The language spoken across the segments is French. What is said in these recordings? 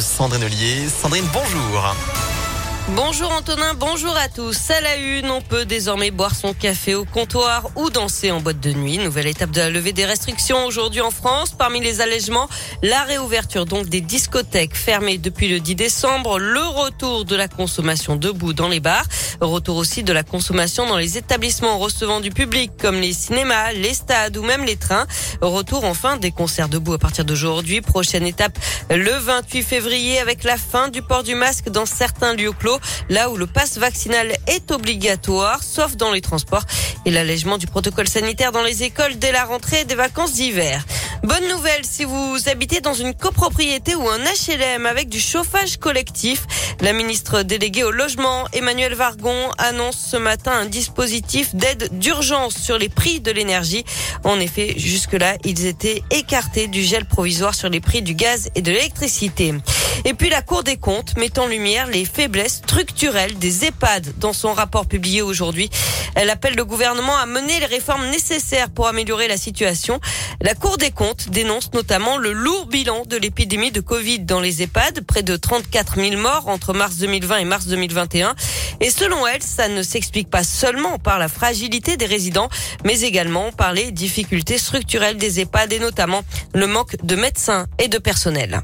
Sandrine Ollier. Sandrine, bonjour. Bonjour Antonin, bonjour à tous. À la une, on peut désormais boire son café au comptoir ou danser en boîte de nuit. Nouvelle étape de la levée des restrictions aujourd'hui en France. Parmi les allègements, la réouverture donc des discothèques fermées depuis le 10 décembre, le retour de la consommation debout dans les bars, retour aussi de la consommation dans les établissements recevant du public comme les cinémas, les stades ou même les trains. Retour enfin des concerts debout à partir d'aujourd'hui. Prochaine étape le 28 février avec la fin du port du masque dans certains lieux clos là où le passe vaccinal est obligatoire, sauf dans les transports, et l'allègement du protocole sanitaire dans les écoles dès la rentrée des vacances d'hiver. Bonne nouvelle si vous habitez dans une copropriété ou un HLM avec du chauffage collectif. La ministre déléguée au logement, Emmanuel Vargon, annonce ce matin un dispositif d'aide d'urgence sur les prix de l'énergie. En effet, jusque-là, ils étaient écartés du gel provisoire sur les prix du gaz et de l'électricité. Et puis la Cour des comptes met en lumière les faiblesses structurelles des EHPAD dans son rapport publié aujourd'hui. Elle appelle le gouvernement à mener les réformes nécessaires pour améliorer la situation. La Cour des comptes dénonce notamment le lourd bilan de l'épidémie de Covid dans les EHPAD, près de 34 000 morts entre mars 2020 et mars 2021. Et selon elle, ça ne s'explique pas seulement par la fragilité des résidents, mais également par les difficultés structurelles des EHPAD et notamment le manque de médecins et de personnel.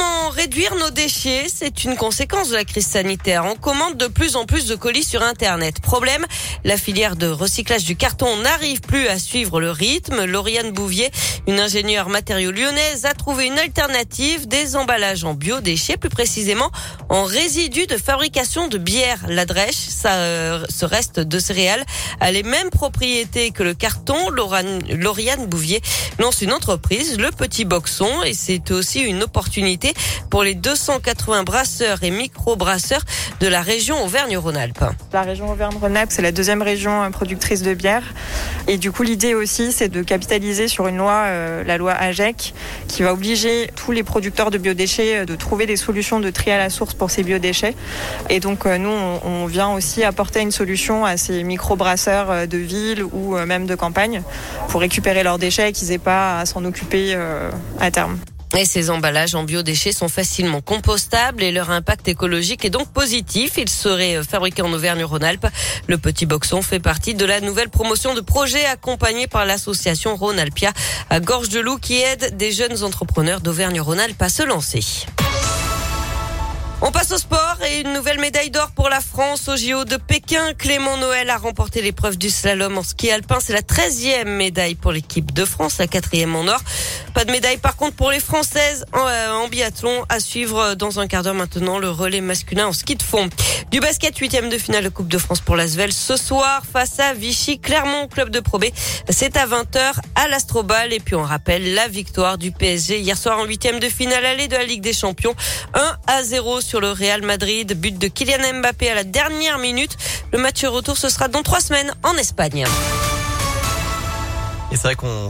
moment Réduire nos déchets C'est une conséquence de la crise sanitaire. On commande de plus en plus de colis sur Internet. Problème, la filière de recyclage du carton n'arrive plus à suivre le rythme. Lauriane Bouvier, une ingénieure matériaux lyonnaise, a trouvé une alternative, des emballages en biodéchets, plus précisément en résidus de fabrication de bière. La drèche, ça, euh, ce reste de céréales, a les mêmes propriétés que le carton. Lauriane Bouvier lance une entreprise, le Petit Boxon, et c'est aussi une opportunité pour les 280 brasseurs et micro-brasseurs de la région Auvergne-Rhône-Alpes. La région Auvergne-Rhône-Alpes, c'est la deuxième région euh, productrice de bière. Et du coup, l'idée aussi, c'est de capitaliser sur une loi, euh, la loi AGEC, qui va obliger tous les producteurs de biodéchets euh, de trouver des solutions de tri à la source pour ces biodéchets. Et donc, nous, on, vient aussi apporter une solution à ces micro-brasseurs de ville ou même de campagne pour récupérer leurs déchets et qu'ils n'aient pas à s'en occuper à terme. Et ces emballages en biodéchets sont facilement compostables et leur impact écologique est donc positif. Ils seraient euh, fabriqués en Auvergne-Rhône-Alpes. Le petit boxon fait partie de la nouvelle promotion de projets accompagnés par l'association Rhône-Alpia à Gorge de Loup qui aide des jeunes entrepreneurs d'Auvergne-Rhône-Alpes à se lancer. On passe au sport et une nouvelle médaille d'or pour la France au JO de Pékin. Clément Noël a remporté l'épreuve du slalom en ski alpin. C'est la 13e médaille pour l'équipe de France, la quatrième en or. Pas de médaille par contre pour les Françaises en, euh, biathlon. À suivre dans un quart d'heure maintenant le relais masculin en ski de fond. Du basket, huitième de finale de Coupe de France pour l'Asvel. Ce soir, face à Vichy, Clermont, club de Pro B. C'est à 20h à l'Astrobal. Et puis on rappelle la victoire du PSG hier soir en huitième de finale allée de la Ligue des Champions. 1 à 0 sur le Real Madrid. But de Kylian Mbappé à la dernière minute. Le match retour, ce sera dans trois semaines en Espagne. Et c'est vrai qu'on